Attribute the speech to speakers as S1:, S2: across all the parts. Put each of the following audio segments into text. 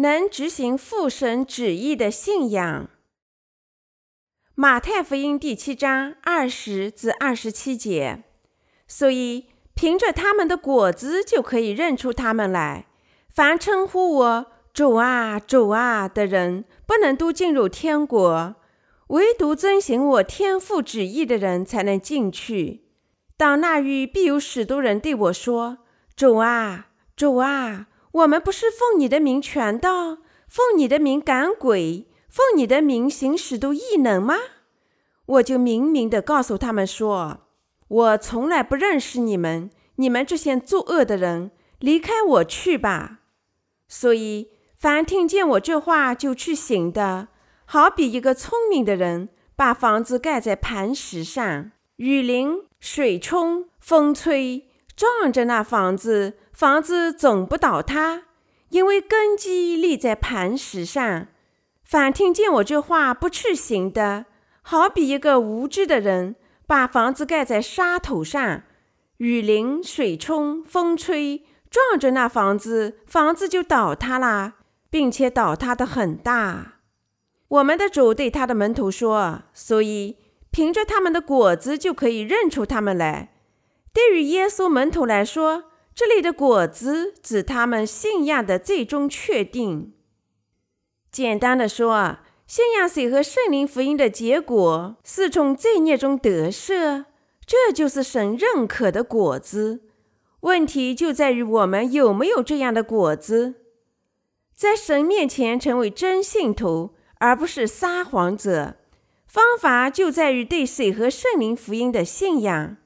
S1: 能执行父神旨意的信仰。马太福音第七章二十至二十七节。所以，凭着他们的果子就可以认出他们来。凡称呼我主啊、主啊的人，不能都进入天国；唯独遵行我天父旨意的人，才能进去。到那日，必有许多人对我说：“主啊，主啊，我们不是奉你的名传道，奉你的名赶鬼，奉你的名行使都异能吗？”我就明明地告诉他们说。我从来不认识你们，你们这些作恶的人，离开我去吧！所以，凡听见我这话就去行的，好比一个聪明的人，把房子盖在磐石上，雨淋、水冲、风吹，撞着那房子，房子总不倒塌，因为根基立在磐石上。凡听见我这话不去行的，好比一个无知的人。把房子盖在沙土上，雨淋、水冲、风吹，撞着那房子，房子就倒塌了，并且倒塌得很大。我们的主对他的门徒说：“所以凭着他们的果子就可以认出他们来。”对于耶稣门徒来说，这里的果子指他们信仰的最终确定。简单的说。信仰水和圣灵福音的结果是从罪孽中得赦，这就是神认可的果子。问题就在于我们有没有这样的果子，在神面前成为真信徒，而不是撒谎者。方法就在于对水和圣灵福音的信仰。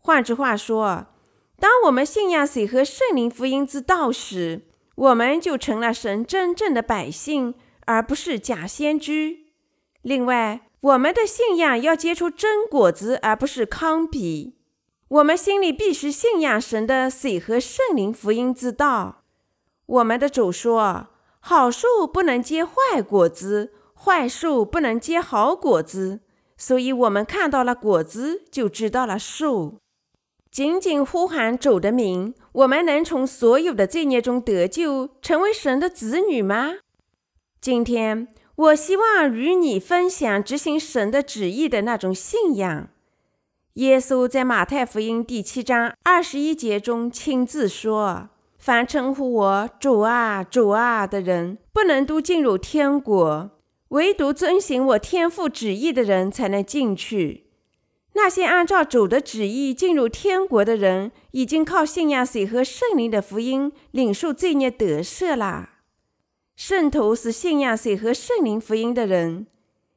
S1: 换句话说，当我们信仰水和圣灵福音之道时，我们就成了神真正的百姓。而不是假先知。另外，我们的信仰要结出真果子，而不是糠秕。我们心里必须信仰神的水和圣灵福音之道。我们的主说：“好树不能结坏果子，坏树不能结好果子。”所以，我们看到了果子，就知道了树。仅仅呼喊主的名，我们能从所有的罪孽中得救，成为神的子女吗？今天，我希望与你分享执行神的旨意的那种信仰。耶稣在马太福音第七章二十一节中亲自说：“凡称呼我主啊、主啊的人，不能都进入天国；唯独遵行我天父旨意的人，才能进去。那些按照主的旨意进入天国的人，已经靠信仰水和圣灵的福音，领受罪孽得赦了。”圣徒是信仰水和圣灵福音的人，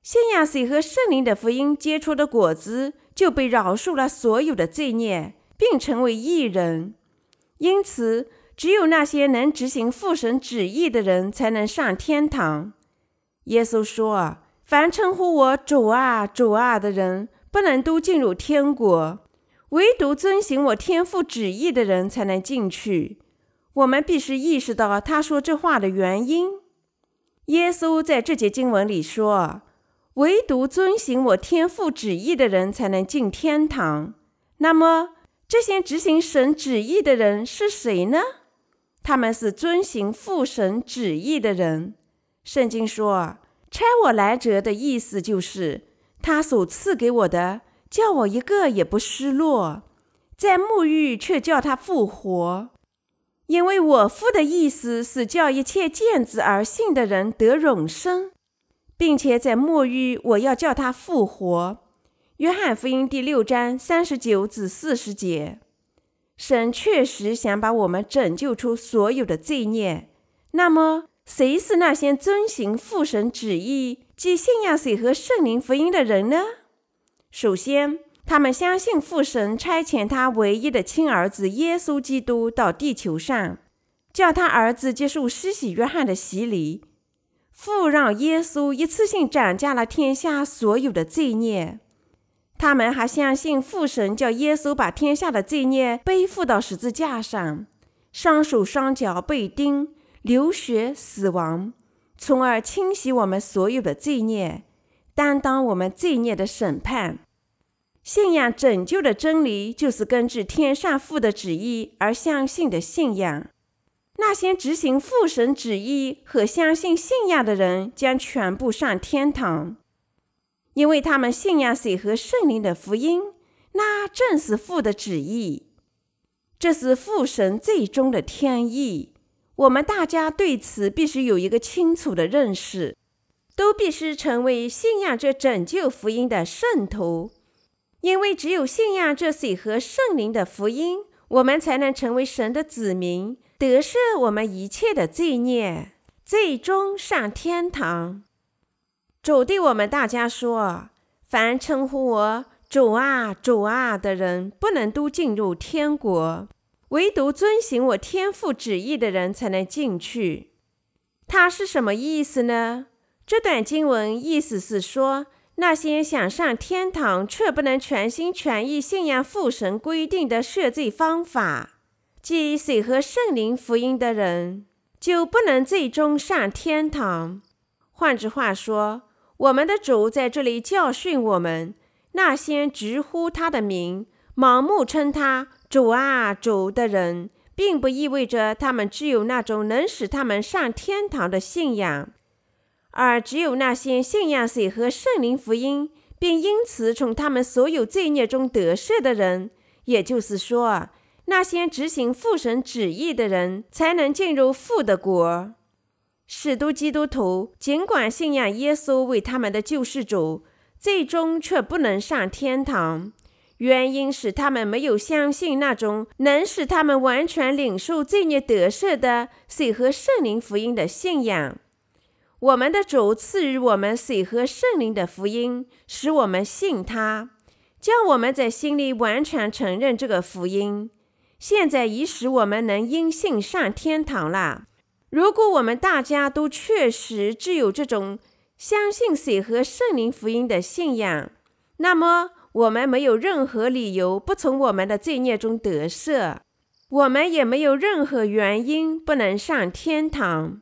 S1: 信仰水和圣灵的福音结出的果子，就被饶恕了所有的罪孽，并成为义人。因此，只有那些能执行父神旨意的人，才能上天堂。耶稣说：“凡称呼我主啊、主啊的人，不能都进入天国；唯独遵行我天父旨意的人，才能进去。”我们必须意识到他说这话的原因。耶稣在这节经文里说：“唯独遵行我天父旨意的人才能进天堂。”那么，这些执行神旨意的人是谁呢？他们是遵行父神旨意的人。圣经说：“差我来者的意思就是，他所赐给我的，叫我一个也不失落；在沐浴，却叫他复活。”因为我父的意思是叫一切见子而信的人得永生，并且在沐浴我要叫他复活。约翰福音第六章三十九至四十节，神确实想把我们拯救出所有的罪孽。那么，谁是那些遵行父神旨意、即信仰水和圣灵福音的人呢？首先，他们相信父神差遣他唯一的亲儿子耶稣基督到地球上，叫他儿子接受施洗约翰的洗礼。父让耶稣一次性斩下了天下所有的罪孽。他们还相信父神叫耶稣把天下的罪孽背负到十字架上，双手双脚被钉，流血死亡，从而清洗我们所有的罪孽，担当我们罪孽的审判。信仰拯救的真理，就是根据天上父的旨意而相信的信仰。那些执行父神旨意和相信信仰的人将全部上天堂，因为他们信仰水和圣灵的福音，那正是父的旨意。这是父神最终的天意。我们大家对此必须有一个清楚的认识，都必须成为信仰这拯救福音的圣徒，因为只有信仰这水和圣灵的福音，我们才能成为神的子民。得赦我们一切的罪孽，最终上天堂。主对我们大家说：“凡称呼我主啊、主啊的人，不能都进入天国，唯独遵行我天父旨意的人才能进去。”他是什么意思呢？这段经文意思是说，那些想上天堂却不能全心全意信仰父神规定的赦罪方法。即水和圣灵福音的人，就不能最终上天堂。换句话说，我们的主在这里教训我们：那些直呼他的名、盲目称他主啊、主的人，并不意味着他们只有那种能使他们上天堂的信仰，而只有那些信仰水和圣灵福音，并因此从他们所有罪孽中得赦的人，也就是说。那些执行父神旨意的人，才能进入父的国。许多基督徒尽管信仰耶稣为他们的救世主，最终却不能上天堂，原因是他们没有相信那种能使他们完全领受罪孽得赦的水和圣灵福音的信仰。我们的主赐予我们水和圣灵的福音，使我们信他，叫我们在心里完全承认这个福音。现在已使我们能因信上天堂了。如果我们大家都确实具有这种相信水和圣灵福音的信仰，那么我们没有任何理由不从我们的罪孽中得赦，我们也没有任何原因不能上天堂。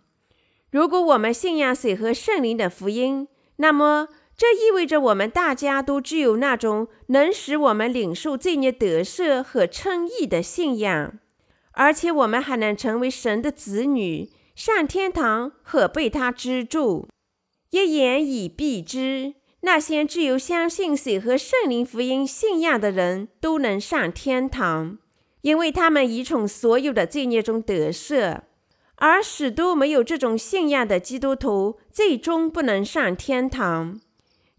S1: 如果我们信仰水和圣灵的福音，那么。这意味着我们大家都具有那种能使我们领受罪孽得赦和称义的信仰，而且我们还能成为神的子女，上天堂和被他居住。一言以蔽之，那些只有相信水和圣灵福音信仰的人都能上天堂，因为他们已从所有的罪孽中得赦；而许多没有这种信仰的基督徒最终不能上天堂。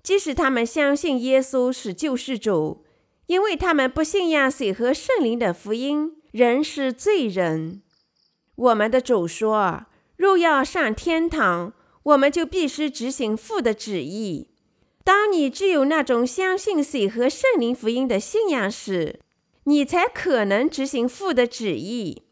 S1: 即使他们相信耶稣是救世主，因为他们不信仰水和圣灵的福音，仍是罪人。我们的主说：“若要上天堂，我们就必须执行父的旨意。”当你具有那种相信水和圣灵福音的信仰时，你才可能执行父的旨意。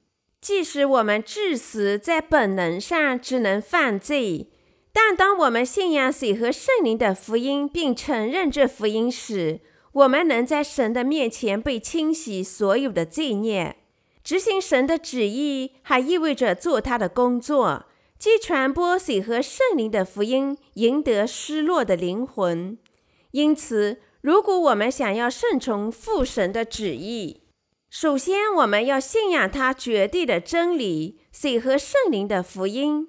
S1: 即使我们至死在本能上只能犯罪。但当我们信仰水和圣灵的福音，并承认这福音时，我们能在神的面前被清洗所有的罪孽。执行神的旨意，还意味着做他的工作，即传播水和圣灵的福音，赢得失落的灵魂。因此，如果我们想要顺从父神的旨意，首先我们要信仰他绝对的真理——水和圣灵的福音。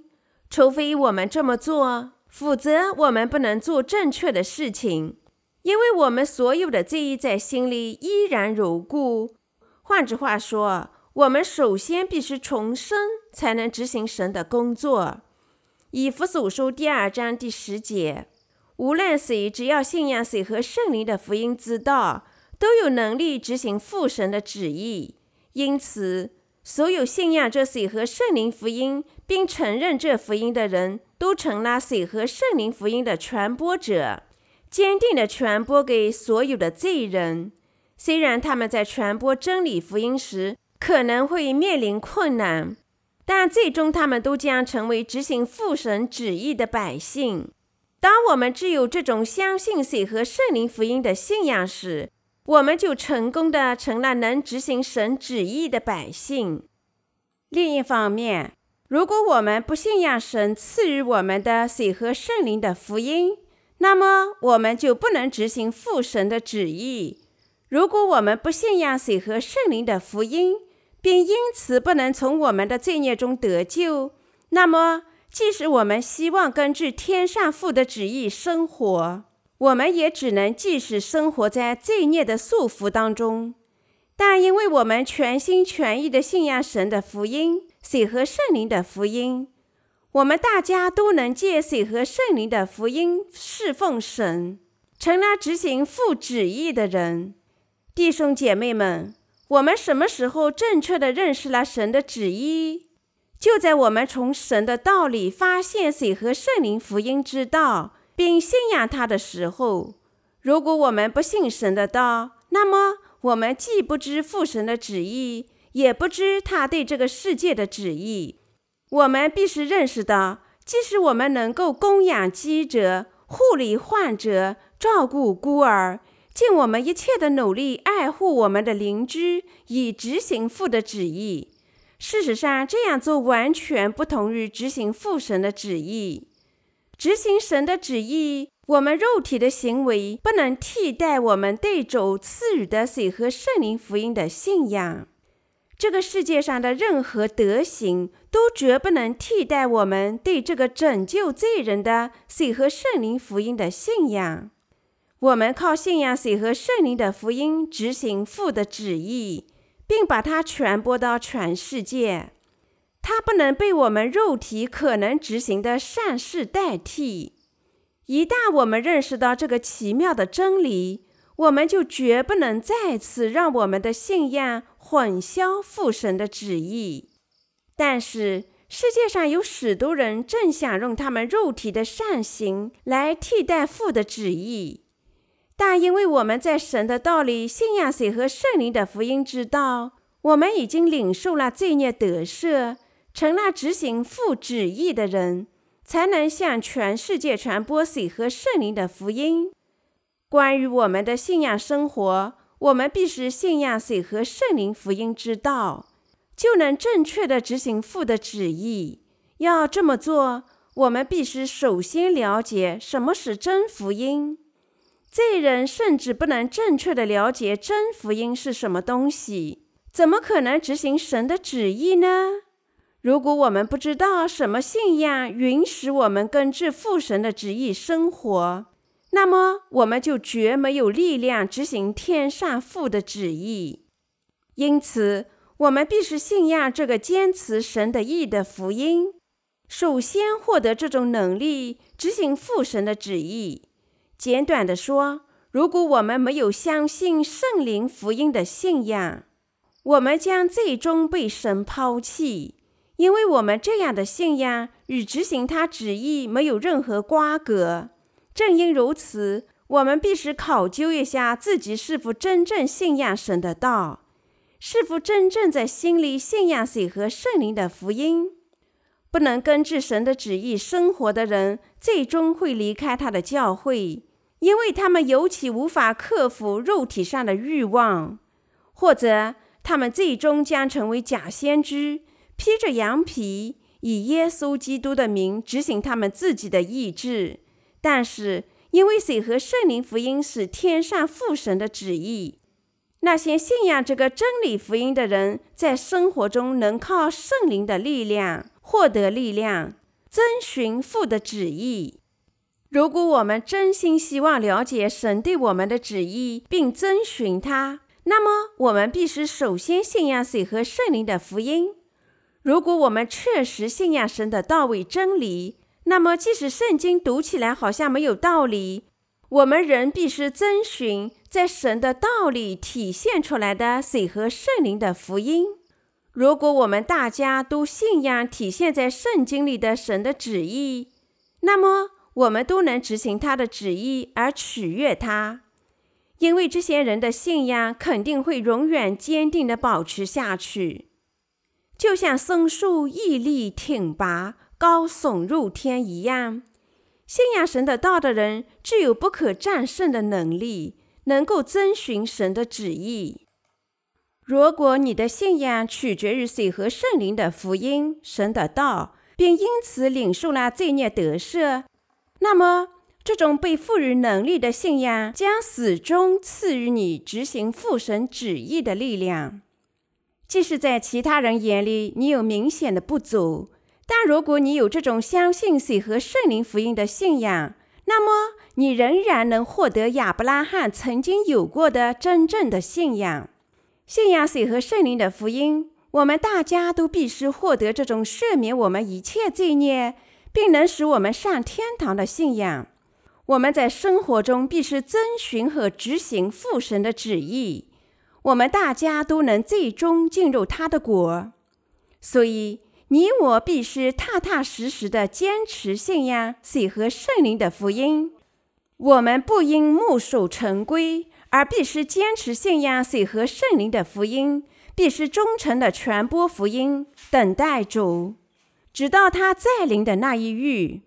S1: 除非我们这么做，否则我们不能做正确的事情，因为我们所有的罪在心里依然如故。换句话说，我们首先必须重生，才能执行神的工作。以弗所书第二章第十节，无论谁，只要信仰谁和圣灵的福音之道，都有能力执行父神的旨意。因此，所有信仰这水和圣灵福音，并承认这福音的人，都成了水和圣灵福音的传播者，坚定地传播给所有的罪人。虽然他们在传播真理福音时可能会面临困难，但最终他们都将成为执行父神旨意的百姓。当我们只有这种相信水和圣灵福音的信仰时，我们就成功的成了能执行神旨意的百姓。另一方面，如果我们不信仰神赐予我们的水和圣灵的福音，那么我们就不能执行父神的旨意。如果我们不信仰水和圣灵的福音，并因此不能从我们的罪孽中得救，那么，即使我们希望根据天上父的旨意生活，我们也只能继续生活在罪孽的束缚当中。但因为我们全心全意地信仰神的福音，水和圣灵的福音，我们大家都能借水和圣灵的福音侍奉神，成了执行父旨意的人。弟兄姐妹们，我们什么时候正确的认识了神的旨意？就在我们从神的道里发现水和圣灵福音之道，并信仰他的时候。如果我们不信神的道，那么我们既不知父神的旨意，也不知他对这个世界的旨意。我们必须认识到，即使我们能够供养饥者、护理患者、照顾孤儿，尽我们一切的努力爱护我们的邻居，以执行父的旨意。事实上，这样做完全不同于执行父神的旨意。执行神的旨意，我们肉体的行为不能替代我们对主赐予的水和圣灵福音的信仰。这个世界上的任何德行都绝不能替代我们对这个拯救罪人的水和圣灵福音的信仰。我们靠信仰水和圣灵的福音，执行父的旨意，并把它传播到全世界。它不能被我们肉体可能执行的善事代替。一旦我们认识到这个奇妙的真理，我们就绝不能再次让我们的信仰混淆父神的旨意。但是世界上有许多人正想用他们肉体的善行来替代父的旨意，但因为我们在神的道里信仰水和圣灵的福音之道，我们已经领受了罪孽得赦，成了执行父旨意的人，才能向全世界传播水和圣灵的福音。关于我们的信仰生活，我们必须信仰水和圣灵福音之道，就能正确地执行父的旨意。要这么做，我们必须首先了解什么是真福音。罪人甚至不能正确地了解真福音是什么东西，怎么可能执行神的旨意呢？如果我们不知道什么信仰允许我们根据父神的旨意生活，那么，我们就绝没有力量执行天上父的旨意。因此，我们必须信仰这个坚持神的义的福音，首先获得这种能力，执行父神的旨意。简短地说，如果我们没有相信圣灵福音的信仰，我们将最终被神抛弃，因为我们这样的信仰与执行他旨意没有任何瓜葛。正因如此，我们必须考究一下自己是否真正信仰神的道，是否真正在心里信仰水和圣灵的福音。不能根据神的旨意生活的人，最终会离开他的教会，因为他们尤其无法克服肉体上的欲望，或者他们最终将成为假先知，披着羊皮，以耶稣基督的名执行他们自己的意志。但是，因为水和圣灵福音是天上父神的旨意，那些信仰这个真理福音的人，在生活中能靠圣灵的力量获得力量，遵循父的旨意。如果我们真心希望了解神对我们的旨意，并遵循它，那么我们必须首先信仰水和圣灵的福音。如果我们确实信仰神的道为真理，那么，即使圣经读起来好像没有道理，我们仍必须遵循在神的道里体现出来的水和圣灵的福音。如果我们大家都信仰体现在圣经里的神的旨意，那么我们都能执行他的旨意而取悦他，因为这些人的信仰肯定会永远坚定地保持下去，就像松树屹立挺拔。高耸入天一样，信仰神的道的人具有不可战胜的能力，能够遵循神的旨意。如果你的信仰取决于水和圣灵的福音、神的道，并因此领受了罪孽得赦，那么这种被赋予能力的信仰将始终赐予你执行父神旨意的力量。即使在其他人眼里你有明显的不足，但如果你有这种相信水和圣灵福音的信仰，那么你仍然能获得亚伯拉罕曾经有过的真正的信仰。信仰水和圣灵的福音，我们大家都必须获得这种赦免我们一切罪孽，并能使我们上天堂的信仰。我们在生活中必须遵循和执行父神的旨意。我们大家都能最终进入他的国，所以你我必须踏踏实实地坚持信仰水和圣灵的福音。我们不应墨守成规，而必须坚持信仰水和圣灵的福音，必须忠诚地传播福音，等待主，直到他再临的那一日。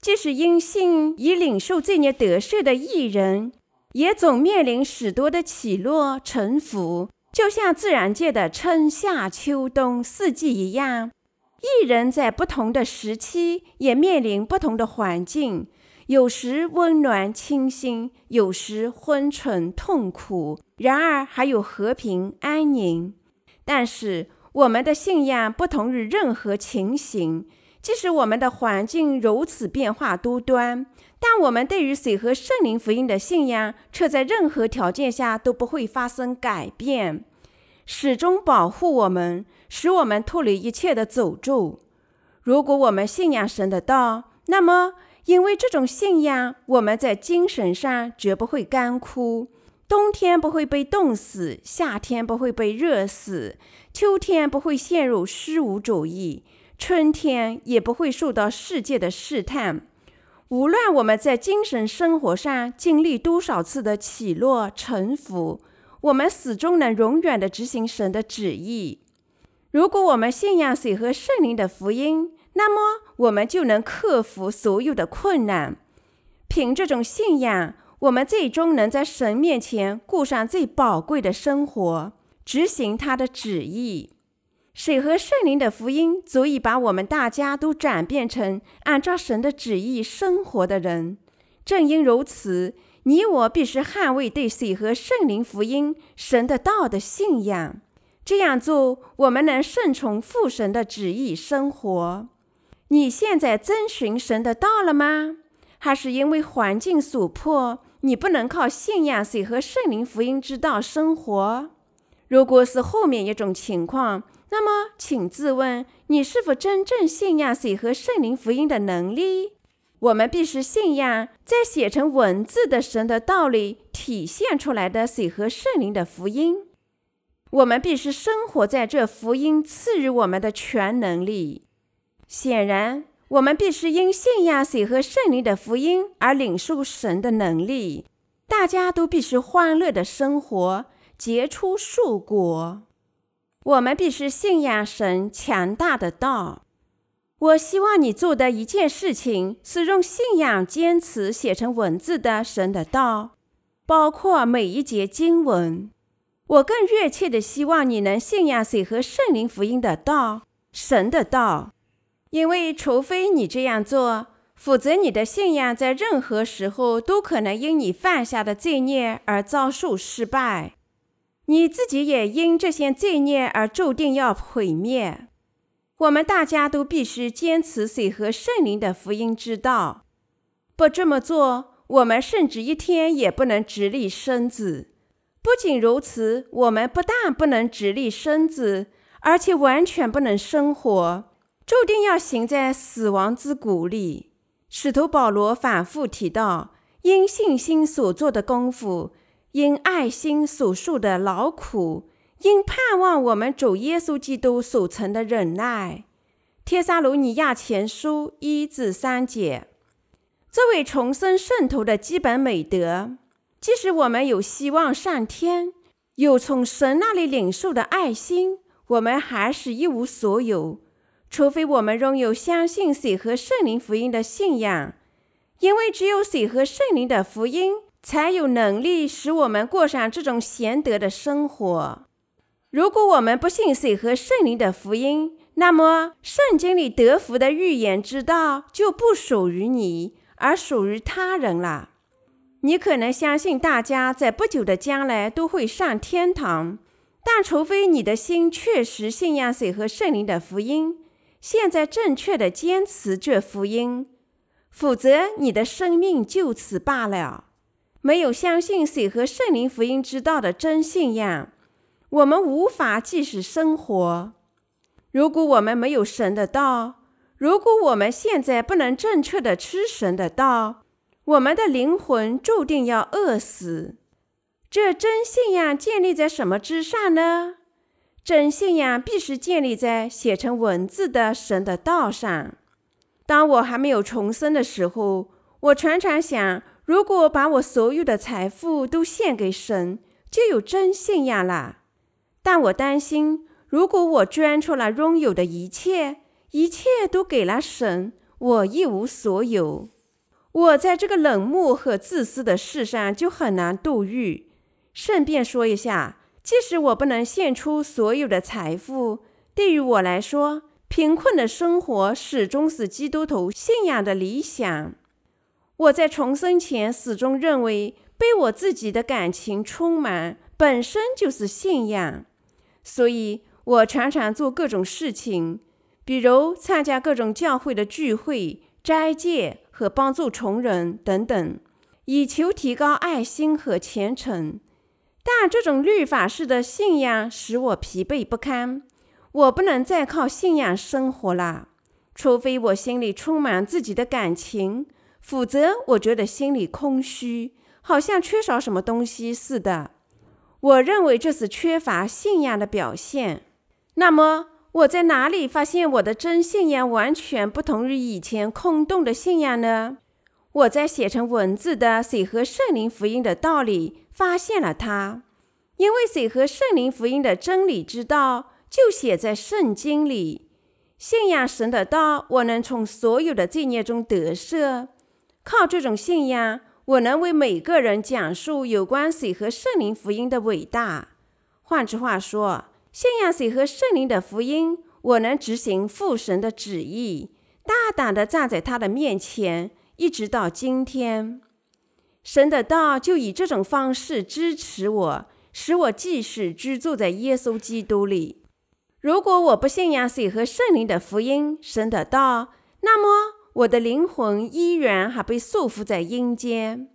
S1: 即使因信已领受罪孽得赦的艺人。也总面临许多的起落沉浮，就像自然界的春夏秋冬四季一样。艺人在不同的时期也面临不同的环境，有时温暖清新，有时昏沉痛苦。然而还有和平安宁。但是我们的信仰不同于任何情形，即使我们的环境如此变化多端。但我们对于水和圣灵福音的信仰，却在任何条件下都不会发生改变，始终保护我们，使我们脱离一切的诅咒。如果我们信仰神的道，那么因为这种信仰，我们在精神上绝不会干枯，冬天不会被冻死，夏天不会被热死，秋天不会陷入虚无主义，春天也不会受到世界的试探。无论我们在精神生活上经历多少次的起落沉浮，我们始终能永远的执行神的旨意。如果我们信仰水和圣灵的福音，那么我们就能克服所有的困难。凭这种信仰，我们最终能在神面前过上最宝贵的生活，执行他的旨意。水和圣灵的福音足以把我们大家都转变成按照神的旨意生活的人。正因如此，你我必须捍卫对水和圣灵福音、神的道的信仰。这样做，我们能顺从父神的旨意生活。你现在遵循神的道了吗？还是因为环境所迫，你不能靠信仰水和圣灵福音之道生活？如果是后面一种情况，那么，请自问：你是否真正信仰水和圣灵福音的能力？我们必须信仰在写成文字的神的道理体现出来的水和圣灵的福音。我们必须生活在这福音赐予我们的全能力。显然，我们必须因信仰水和圣灵的福音而领受神的能力。大家都必须欢乐的生活，结出树果。我们必须信仰神强大的道。我希望你做的一件事情是用信仰坚持写成文字的神的道，包括每一节经文。我更热切的希望你能信仰水和圣灵福音的道，神的道。因为除非你这样做，否则你的信仰在任何时候都可能因你犯下的罪孽而遭受失败。你自己也因这些罪孽而注定要毁灭。我们大家都必须坚持水和圣灵的福音之道。不这么做，我们甚至一天也不能直立身子。不仅如此，我们不但不能直立身子，而且完全不能生活，注定要行在死亡之谷里。使徒保罗反复提到，因信心所做的功夫。因爱心所受的劳苦，因盼望我们主耶稣基督所成的忍耐，《帖撒罗尼亚前书》一至三节。作为重生圣徒的基本美德，即使我们有希望上天，有从神那里领受的爱心，我们还是一无所有，除非我们拥有相信水和圣灵福音的信仰，因为只有水和圣灵的福音。才有能力使我们过上这种贤德的生活。如果我们不信水和圣灵的福音，那么圣经里得福的预言之道就不属于你，而属于他人了。你可能相信大家在不久的将来都会上天堂，但除非你的心确实信仰水和圣灵的福音，现在正确的坚持这福音，否则你的生命就此罢了。没有相信水和圣灵福音之道的真信仰，我们无法继续生活。如果我们没有神的道，如果我们现在不能正确的吃神的道，我们的灵魂注定要饿死。这真信仰建立在什么之上呢？真信仰必须建立在写成文字的神的道上。当我还没有重生的时候，我常常想，如果把我所有的财富都献给神，就有真信仰了。但我担心，如果我捐出了拥有的一切，一切都给了神，我一无所有。我在这个冷漠和自私的世上就很难度日。顺便说一下，即使我不能献出所有的财富，对于我来说，贫困的生活始终是基督徒信仰的理想。我在重生前始终认为，被我自己的感情充满本身就是信仰，所以。我常常做各种事情，比如参加各种教会的聚会、斋戒和帮助穷人等等，以求提高爱心和虔诚。但这种律法式的信仰使我疲惫不堪，我不能再靠信仰生活了，除非我心里充满自己的感情，否则我觉得心里空虚，好像缺少什么东西似的。我认为这是缺乏信仰的表现。那么我在哪里发现我的真信仰完全不同于以前空洞的信仰呢？我在写成文字的水和圣灵福音的道里发现了它，因为水和圣灵福音的真理之道就写在圣经里。信仰神的道，我能从所有的罪孽中得赦。靠这种信仰，我能为每个人讲述有关水和圣灵福音的伟大。换句话说，信仰水和圣灵的福音，我能执行父神的旨意，大胆地站在他的面前，一直到今天。神的道就以这种方式支持我，使我即使居住在耶稣基督里。如果我不信仰水和圣灵的福音，神的道，那么我的灵魂依然还被束缚在阴间。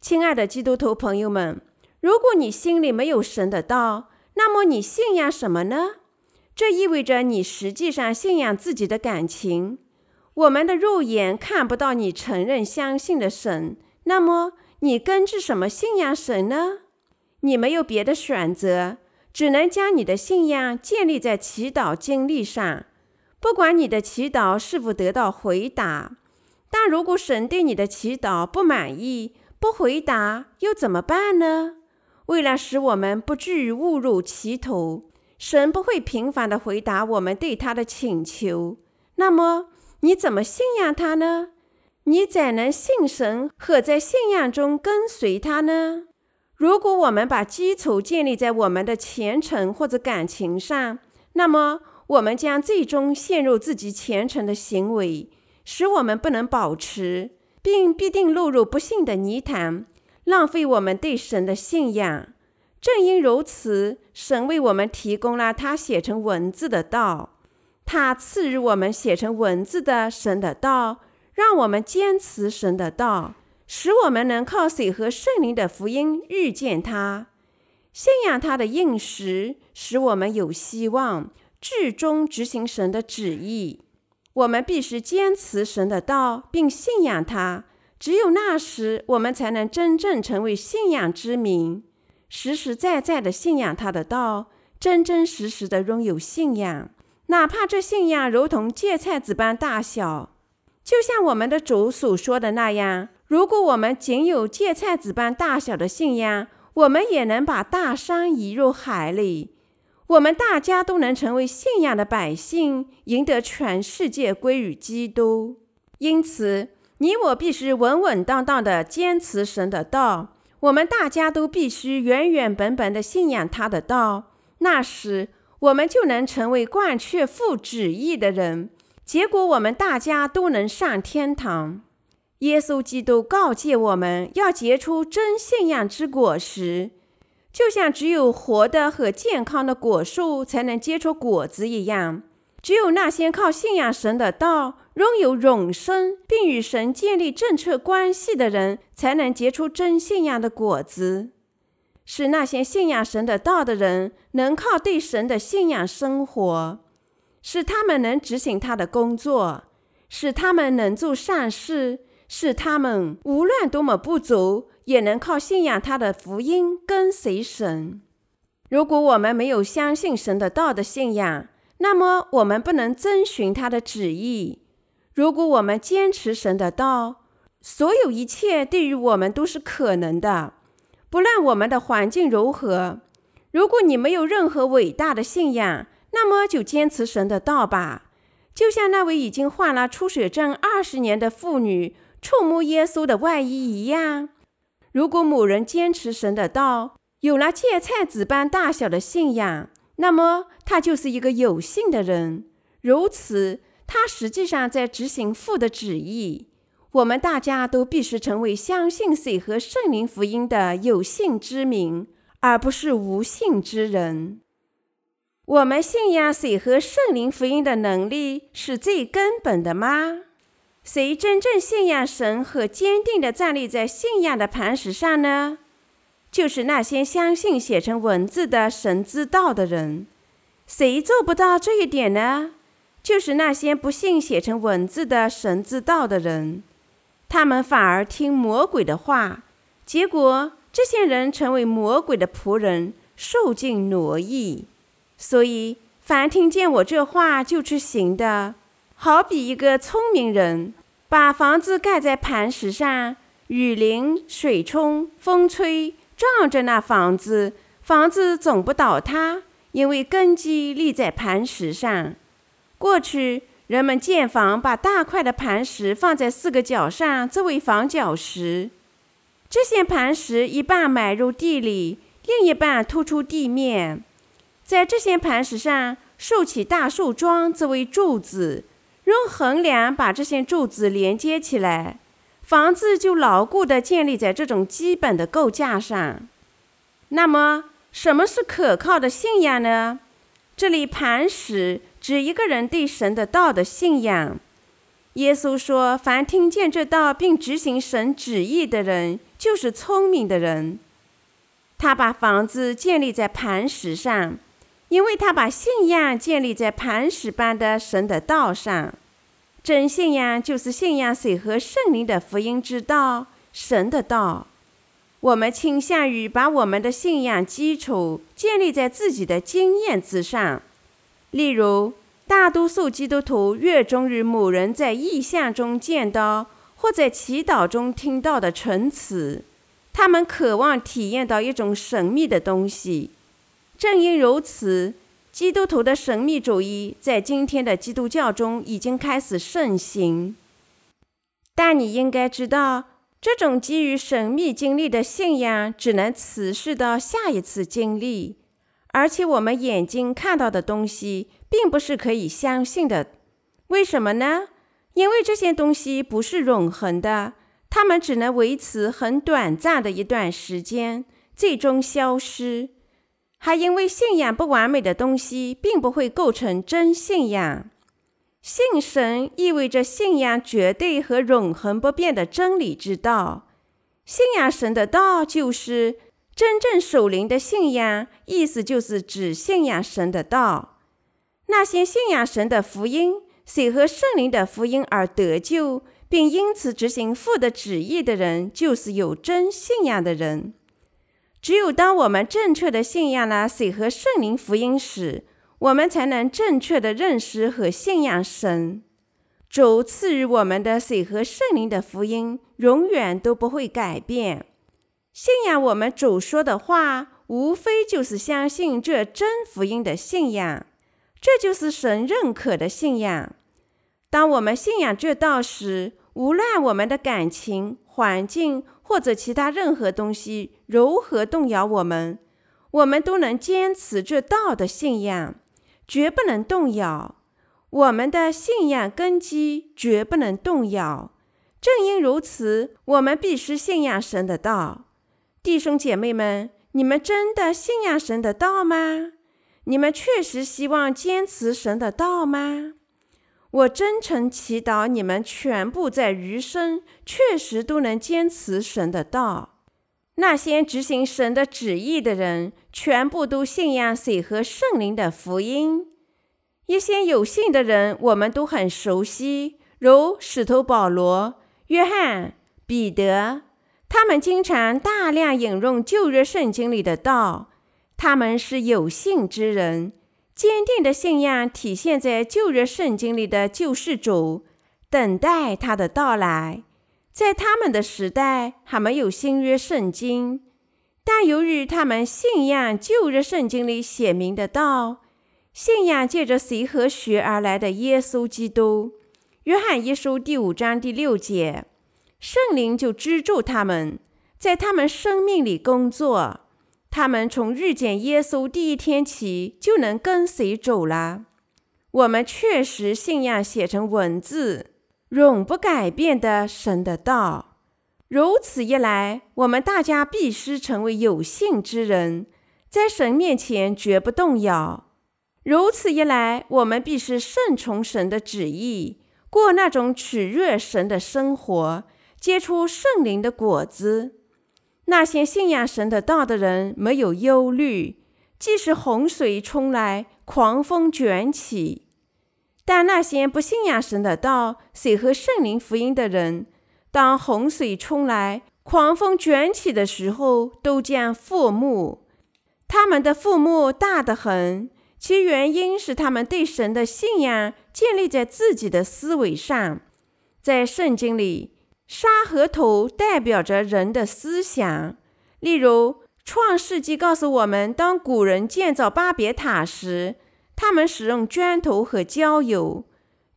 S1: 亲爱的基督徒朋友们，如果你心里没有神的道，那么你信仰什么呢？这意味着你实际上信仰自己的感情。我们的肉眼看不到你承认相信的神，那么你根据什么信仰神呢？你没有别的选择，只能将你的信仰建立在祈祷经历上。不管你的祈祷是否得到回答，但如果神对你的祈祷不满意，不回答，又怎么办呢？为了使我们不至于误入歧途，神不会频繁地回答我们对他的请求。那么你怎么信仰他呢？你怎能信神和在信仰中跟随他呢？如果我们把基础建立在我们的虔诚或者感情上，那么我们将最终陷入自己虔诚的行为，使我们不能保持，并必定落入不幸的泥潭。浪费我们对神的信仰。正因如此，神为我们提供了他写成文字的道，他赐予我们写成文字的神的道，让我们坚持神的道，使我们能靠水和圣灵的福音遇见他，信仰他的应许，使我们有希望，至终执行神的旨意。我们必须坚持神的道，并信仰他。只有那时，我们才能真正成为信仰之民，实实在在的信仰他的道，真真实实的拥有信仰，哪怕这信仰如同芥菜籽般大小。就像我们的主所说的那样，如果我们仅有芥菜籽般大小的信仰，我们也能把大山移入海里。我们大家都能成为信仰的百姓，赢得全世界归于基督。因此，你我必须稳稳当当的坚持神的道，我们大家都必须原原本本的信仰他的道。那时，我们就能成为贯彻父旨意的人，结果我们大家都能上天堂。耶稣基督告诫我们要结出真信仰之果实，就像只有活的和健康的果树才能结出果子一样，只有那些靠信仰神的道、拥有永生并与神建立正确关系的人，才能结出真信仰的果子。是那些信仰神的道的人，能靠对神的信仰生活，使他们能执行他的工作，使他们能做善事，使他们无论多么不足。也能靠信仰他的福音跟随神。如果我们没有相信神的道的信仰，那么我们不能遵循他的旨意。如果我们坚持神的道，所有一切对于我们都是可能的，不论我们的环境如何。如果你没有任何伟大的信仰，那么就坚持神的道吧。就像那位已经患了出血症二十年的妇女触摸耶稣的外衣一样。如果某人坚持神的道，有了芥菜籽般大小的信仰，那么他就是一个有信的人。如此，他实际上在执行父的旨意。我们大家都必须成为相信水和圣灵福音的有信之民，而不是无信之人。我们信仰水和圣灵福音的能力是最根本的吗？谁真正信仰神和坚定地站立在信仰的磐石上呢？就是那些相信写成文字的神之道的人。谁做不到这一点呢？就是那些不信写成文字的神之道的人。他们反而听魔鬼的话，结果这些人成为魔鬼的仆人，受尽奴役。所以，凡听见我这话就去行的。好比一个聪明人，把房子盖在磐石上，雨淋、水冲、风吹，撞着那房子，房子总不倒塌，因为根基立在磐石上。过去人们建房，把大块的磐石放在四个角上作为房角石，这些磐石一半埋入地里，另一半突出地面，在这些磐石上竖起大树桩作为柱子。用横梁把这些柱子连接起来，房子就牢固地建立在这种基本的构架上。那么，什么是可靠的信仰呢？这里磐石指一个人对神的道的信仰。耶稣说：“凡听见这道并执行神旨意的人，就是聪明的人。他把房子建立在磐石上。”因为他把信仰建立在磐石般的神的道上，真信仰就是信仰水和圣灵的福音之道，神的道。我们倾向于把我们的信仰基础建立在自己的经验之上，例如，大多数基督徒热衷于某人在异象中见到或在祈祷中听到的陈词，他们渴望体验到一种神秘的东西。正因如此，基督徒的神秘主义在今天的基督教中已经开始盛行。但你应该知道，这种基于神秘经历的信仰只能持续到下一次经历，而且我们眼睛看到的东西并不是可以相信的。为什么呢？因为这些东西不是永恒的，它们只能维持很短暂的一段时间，最终消失。还因为信仰不完美的东西，并不会构成真信仰。信神意味着信仰绝对和永恒不变的真理之道。信仰神的道，就是真正属灵的信仰。意思就是指信仰神的道。那些信仰神的福音，随和圣灵的福音而得救，并因此执行父的旨意的人，就是有真信仰的人。只有当我们正确的信仰了水和圣灵福音时，我们才能正确的认识和信仰神。主赐予我们的水和圣灵的福音永远都不会改变。信仰我们主说的话，无非就是相信这真福音的信仰。这就是神认可的信仰。当我们信仰这道时，无论我们的感情、环境，或者其他任何东西如何动摇我们，我们都能坚持这道的信仰，绝不能动摇。我们的信仰根基绝不能动摇。正因如此，我们必须信仰神的道。弟兄姐妹们，你们真的信仰神的道吗？你们确实希望坚持神的道吗？我真诚祈祷你们全部在余生确实都能坚持神的道。那些执行神的旨意的人，全部都信仰水和圣灵的福音。一些有信的人，我们都很熟悉，如使徒保罗、约翰、彼得，他们经常大量引用旧约圣经里的道。他们是有信之人。坚定的信仰体现在旧约圣经里的救世主，等待他的到来。在他们的时代还没有新约圣经，但由于他们信仰旧约圣经里写明的道，信仰借着随和学而来的耶稣基督。约翰一书第五章第六节，圣灵就资助他们，在他们生命里工作。他们从遇见耶稣第一天起就能跟随走了。我们确实信仰写成文字、永不改变的神的道。如此一来，我们大家必须成为有信之人，在神面前绝不动摇。如此一来，我们必须顺从神的旨意，过那种取悦神的生活，结出圣灵的果子。那些信仰神的道的人没有忧虑，即使洪水冲来，狂风卷起；但那些不信仰神的道、随和圣灵福音的人，当洪水冲来、狂风卷起的时候，都将覆没。他们的覆没大得很，其原因是他们对神的信仰建立在自己的思维上。在圣经里，沙和土代表着人的思想。例如，《创世纪》告诉我们，当古人建造巴别塔时，他们使用砖头和焦油。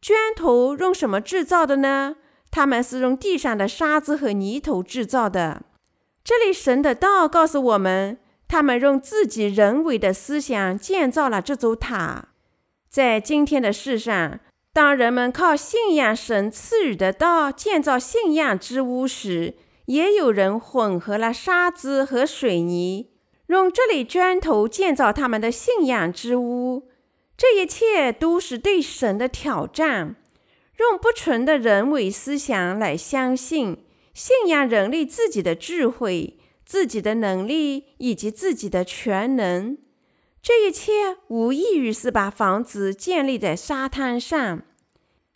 S1: 砖头用什么制造的呢？他们是用地上的沙子和泥土制造的。这里神的道告诉我们，他们用自己人为的思想建造了这座塔。在今天的世上，当人们靠信仰神赐予的道建造信仰之屋时，也有人混合了沙子和水泥，用这类砖头建造他们的信仰之屋。这一切都是对神的挑战，用不纯的人为思想来相信、信仰人类自己的智慧、自己的能力以及自己的全能。这一切无异于是把房子建立在沙滩上，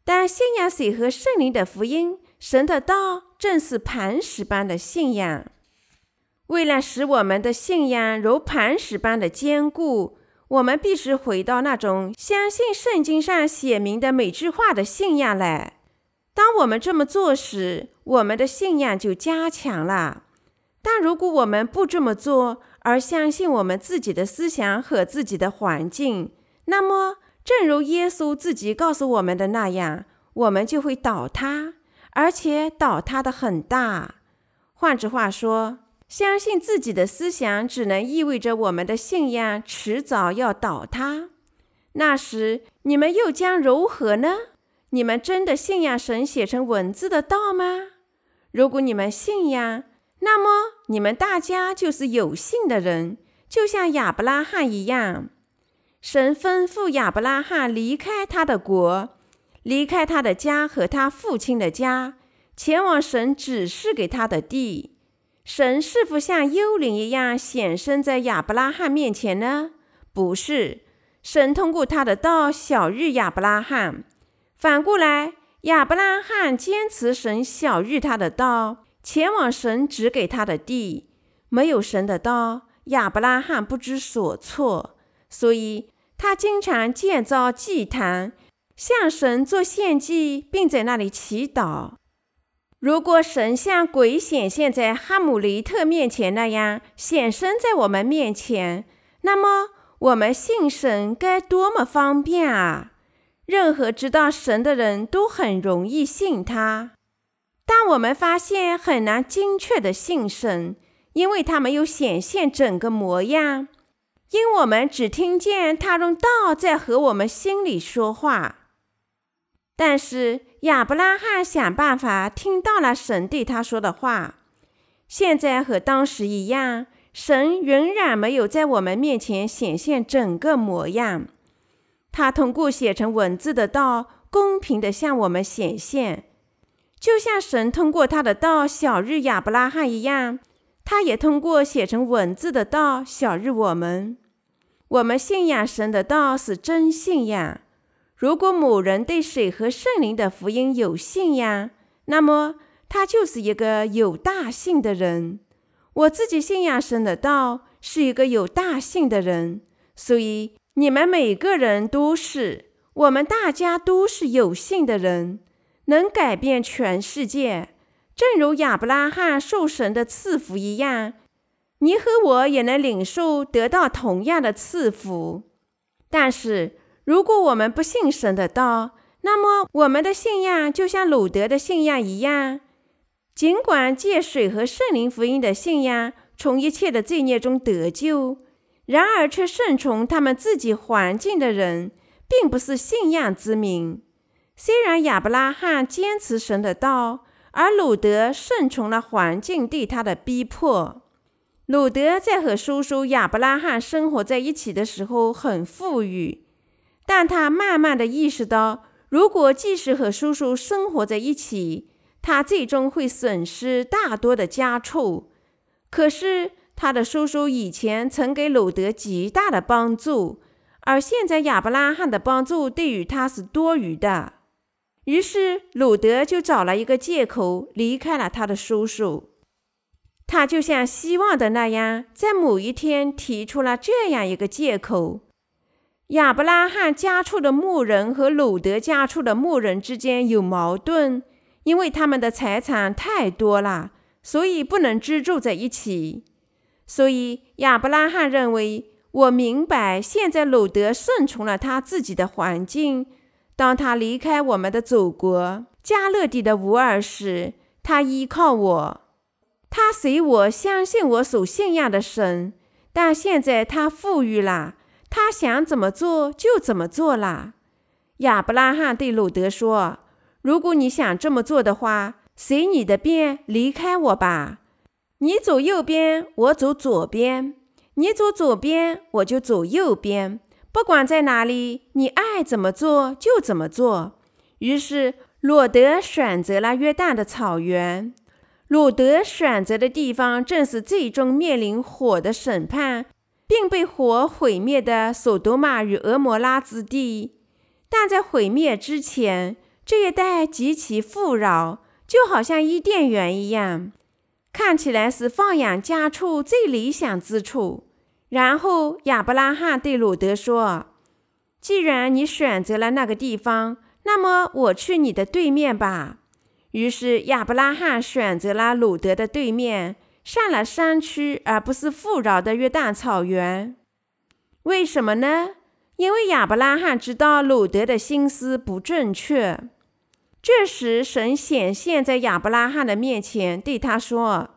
S1: 但信仰水和圣灵的福音，神的道正是磐石般的信仰。为了使我们的信仰如磐石般的坚固，我们必须回到那种相信圣经上写明的每句话的信仰来。当我们这么做时，我们的信仰就加强了。但如果我们不这么做，而相信我们自己的思想和自己的环境，那么，正如耶稣自己告诉我们的那样，我们就会倒塌，而且倒塌的很大。换句话说，相信自己的思想只能意味着我们的信仰迟早要倒塌。那时，你们又将如何呢？你们真的信仰神写成文字的道吗？如果你们信仰，那么，你们大家就是有信的人，就像亚伯拉罕一样。神吩咐亚伯拉罕离开他的国，离开他的家和他父亲的家，前往神指示给他的地。神是否像幽灵一样显身在亚伯拉罕面前呢？不是，神通过他的道晓諭亚伯拉罕。反过来，亚伯拉罕坚持神晓諭他的道。前往神指给他的地，没有神的道，亚伯拉罕不知所措，所以他经常建造祭坛，向神做献祭，并在那里祈祷。如果神像鬼显现在哈姆雷特面前那样显身在我们面前，那么我们信神该多么方便啊！任何知道神的人都很容易信他。但我们发现很难精确地信神，因为他没有显现整个模样，因我们只听见他用道在和我们心里说话。但是亚伯拉罕想办法听到了神对他说的话。现在和当时一样，神仍然没有在我们面前显现整个模样。他通过写成文字的道，公平地向我们显现，就像神通过他的道晓日亚伯拉罕一样，他也通过写成文字的道晓日我们。我们信仰神的道是真信仰。如果某人对水和圣灵的福音有信仰，那么他就是一个有大信的人。我自己信仰神的道，是一个有大信的人，所以你们每个人都是，我们大家都是有信的人，能改变全世界。正如亚伯拉罕受神的赐福一样，你和我也能领受得到同样的赐福。但是，如果我们不信神的道，那么我们的信仰就像鲁德的信仰一样。尽管借水和圣灵福音的信仰从一切的罪孽中得救，然而却顺从他们自己环境的人，并不是信仰之民。虽然亚伯拉罕坚持神的道，而鲁德顺从了环境对他的逼迫。鲁德在和叔叔亚伯拉罕生活在一起的时候很富裕，但他慢慢的意识到，如果继续和叔叔生活在一起，他最终会损失大多的家畜，可是他的叔叔以前曾给鲁德极大的帮助，而现在亚伯拉罕的帮助对于他是多余的。于是鲁德就找了一个借口离开了他的叔叔。他就像希望的那样，在某一天提出了这样一个借口：亚伯拉罕家畜的牧人和鲁德家畜的牧人之间有矛盾。因为他们的财产太多了，所以不能居住在一起。所以亚伯拉罕认为，我明白现在鲁德顺从了他自己的环境。当他离开我们的祖国加勒底的乌尔时，他依靠我，他随我相信我所信仰的神。但现在他富裕了，他想怎么做就怎么做了。亚伯拉罕对鲁德说。如果你想这么做的话，随你的便，离开我吧。你走右边，我走左边；你走左边，我就走右边。不管在哪里，你爱怎么做就怎么做。于是，鲁德选择了约旦的草原。鲁德选择的地方正是最终面临火的审判，并被火毁灭的索多玛与蛾摩拉之地。但在毁灭之前，这一带极其富饶，就好像伊甸园一样，看起来是放养家畜最理想之处。然后亚伯拉罕对鲁德说：“既然你选择了那个地方，那么我去你的对面吧。”于是亚伯拉罕选择了鲁德的对面，上了山区，而不是富饶的约旦草原。为什么呢？因为亚伯拉罕知道鲁德的心思不正确。这时，神显现在亚伯拉罕的面前，对他说：“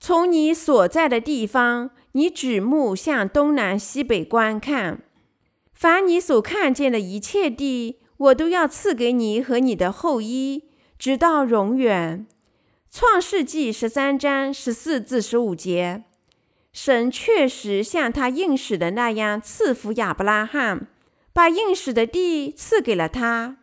S1: 从你所在的地方，你举目向东南西北观看，凡你所看见的一切地，我都要赐给你和你的后裔，直到永远。”创世纪十三章十四至十五节，神确实像他应许的那样赐福亚伯拉罕，把应许的地赐给了他。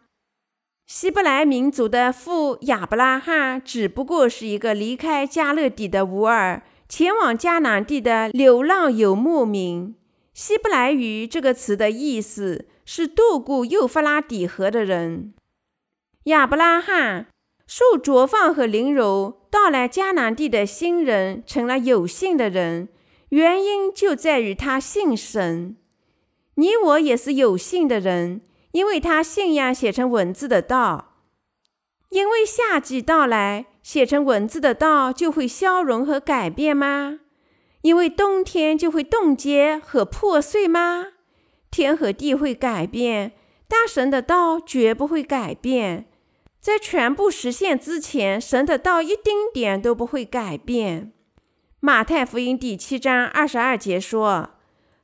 S1: 希伯来民族的父亚伯拉罕只不过是一个离开迦勒底的乌尔，前往迦南地的流浪游牧民。希伯来语这个词的意思是渡过幼发拉底河的人。亚伯拉罕受着放和凌辱，到来迦南地的新人成了有信的人，原因就在于他信神。你我也是有信的人。因为他信仰写成文字的道，因为夏季到来，写成文字的道就会消融和改变吗？因为冬天就会冻结和破碎吗？天和地会改变，但神的道绝不会改变。在全部实现之前，神的道一丁点都不会改变。马太福音第七章二十二节说：“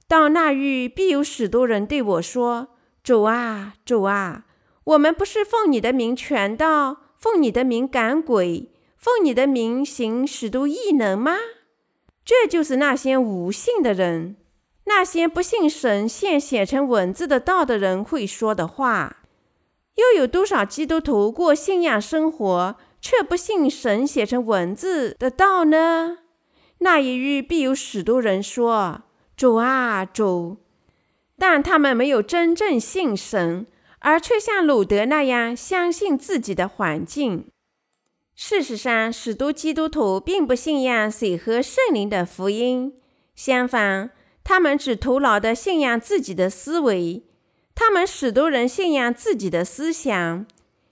S1: 到那日，必有许多人对我说。”主啊，主啊，我们不是奉你的名传道，奉你的名赶鬼，奉你的名行许多异能吗？这就是那些无信的人，那些不信神现写成文字的道的人会说的话。又有多少基督徒过信仰生活，却不信神写成文字的道呢？那一日必有许多人说：“主啊，主！”但他们没有真正信神，而却像鲁德那样相信自己的环境。事实上，许多基督徒并不信仰水和圣灵的福音，相反，他们只徒劳地信仰自己的思维。他们许多人信仰自己的思想，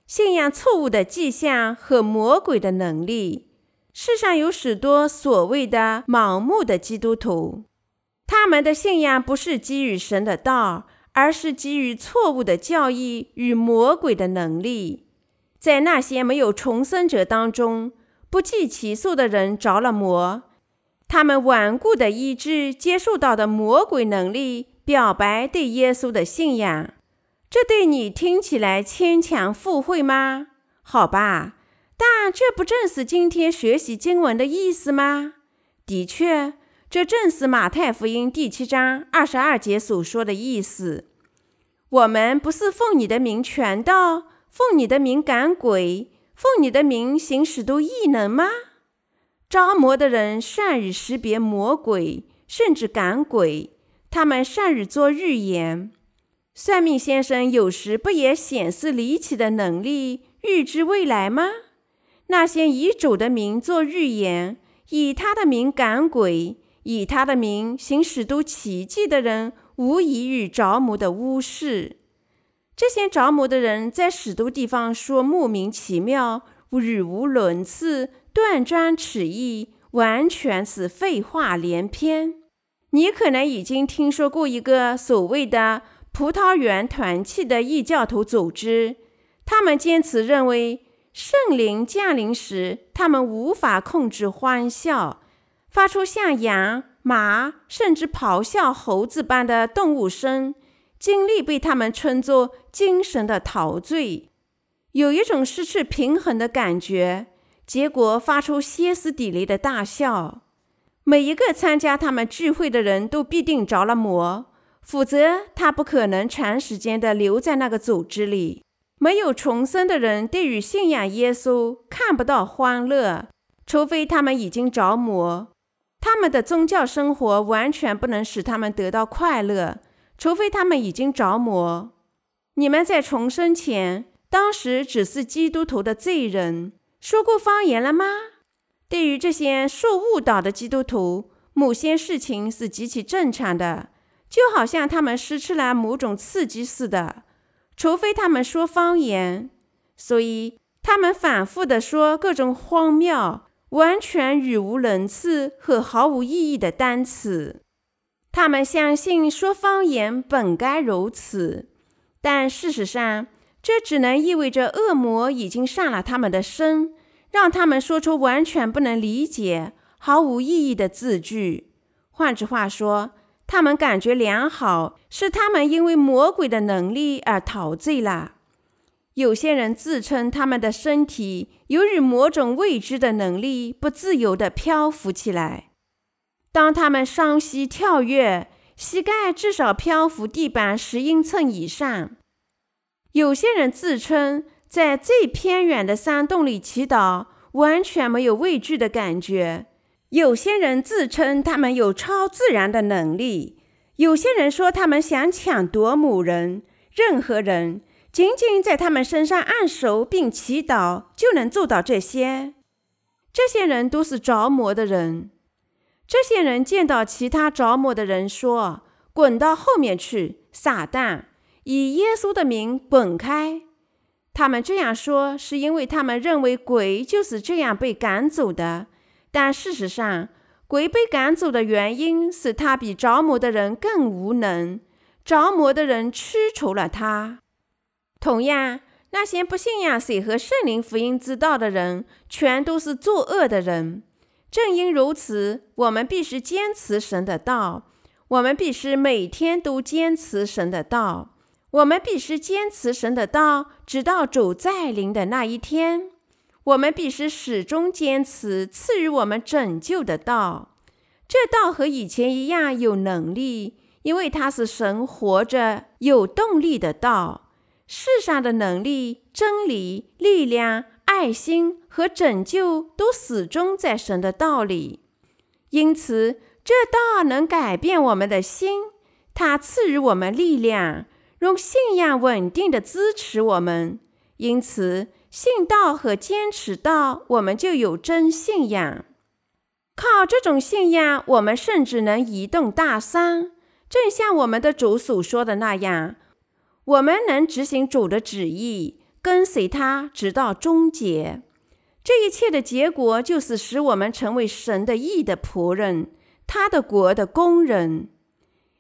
S1: 信仰错误的迹象和魔鬼的能力。世上有许多所谓的盲目的基督徒，他们的信仰不是基于神的道，而是基于错误的教义与魔鬼的能力。在那些没有重生者当中，不计其数的人着了魔，他们顽固的意志接受到的魔鬼能力。表白对耶稣的信仰，这对你听起来牵强附会吗？好吧，但这不正是今天学习经文的意思吗？的确，这正是马太福音第七章二十二节所说的意思。我们不是奉你的名传道，奉你的名赶鬼，奉你的名行使多异能吗？着魔的人善于识别魔鬼，甚至赶鬼。他们善于做预言，算命先生有时不也显示离奇的能力，预知未来吗？那些以主的名做预言，以他的名赶鬼，以他的名行许多奇迹的人，无异于着魔的巫士。这些着魔的人在许多地方说莫名其妙、语无伦次、断章取义，完全是废话连篇。你可能已经听说过一个所谓的“葡萄园团契”的异教徒组织，他们坚持认为圣灵降临时，他们无法控制欢笑，发出像羊、马甚至咆哮猴子般的动物声，经历被他们称作精神的陶醉，有一种失去平衡的感觉，结果发出歇斯底里的大笑。每一个参加他们聚会的人都必定着了魔，否则他不可能长时间的留在那个组织里。没有重生的人对于信仰耶稣看不到欢乐，除非他们已经着魔。他们的宗教生活完全不能使他们得到快乐，除非他们已经着魔。你们在重生前，当时只是基督徒的罪人，说过方言了吗？对于这些受误导的基督徒，某些事情是极其正常的，就好像他们失去了某种刺激似的。除非他们说方言，所以他们反复地说各种荒谬、完全语无伦次和毫无意义的单词。他们相信说方言本该如此，但事实上，这只能意味着恶魔已经上了他们的身。让他们说出完全不能理解、毫无意义的字句。换句话说，他们感觉良好，是他们因为魔鬼的能力而陶醉了。有些人自称他们的身体由于某种未知的能力，不自由地漂浮起来。当他们双膝跳跃，膝盖至少漂浮地板十英寸以上。有些人自称。在最偏远的山洞里祈祷，完全没有畏惧的感觉。有些人自称他们有超自然的能力，有些人说他们想抢夺某人、任何人，仅仅在他们身上按手并祈祷就能做到这些。这些人都是着魔的人。这些人见到其他着魔的人说：“滚到后面去，撒旦！以耶稣的名滚开。”他们这样说，是因为他们认为鬼就是这样被赶走的。但事实上，鬼被赶走的原因是他比着魔的人更无能，着魔的人驱除了他。同样，那些不信仰水和圣灵福音之道的人，全都是作恶的人。正因如此，我们必须坚持神的道，我们必须每天都坚持神的道。我们必须坚持神的道，直到主再临的那一天。我们必须始终坚持赐予我们拯救的道，这道和以前一样有能力，因为它是神活着有动力的道。世上的能力、真理、力量、爱心和拯救都始终在神的道里。因此，这道能改变我们的心，它赐予我们力量，用信仰稳定地支持我们。因此，信道和坚持道，我们就有真信仰。靠这种信仰，我们甚至能移动大山，正像我们的主所说的那样，我们能执行主的旨意，跟随他直到终结。这一切的结果，就是使我们成为神的义的仆人，他的国的工人。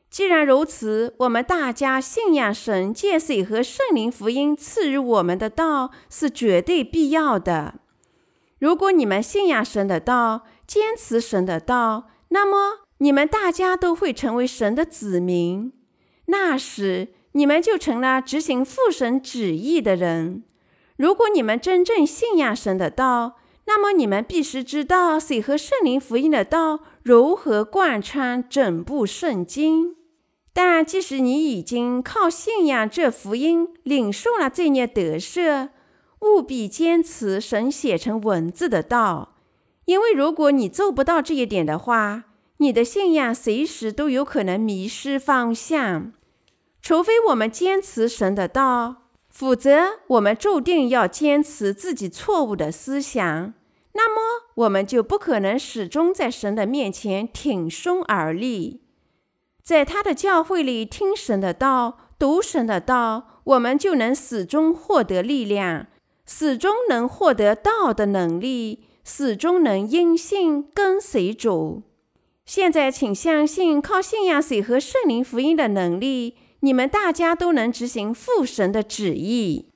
S1: 既然如此，我们大家信仰神借水和圣灵福音赐予我们的道是绝对必要的。如果你们信仰神的道，坚持神的道，那么你们大家都会成为神的子民。那时，你们就成了执行父神旨意的人。如果你们真正信仰神的道，那么你们必须知道水和圣灵福音的道如何贯穿整部圣经。但即使你已经靠信仰这福音领受了罪孽得赦，务必坚持神写成文字的道。因为如果你做不到这一点的话，你的信仰随时都有可能迷失方向。除非我们坚持神的道，否则我们注定要坚持自己错误的思想。那么我们就不可能始终在神的面前挺胸而立，在他的教会里听神的道、读神的道，我们就能始终获得力量，始终能获得道的能力。始终能因信跟随主。现在，请相信，靠信仰水和圣灵福音的能力，你们大家都能执行父神的旨意。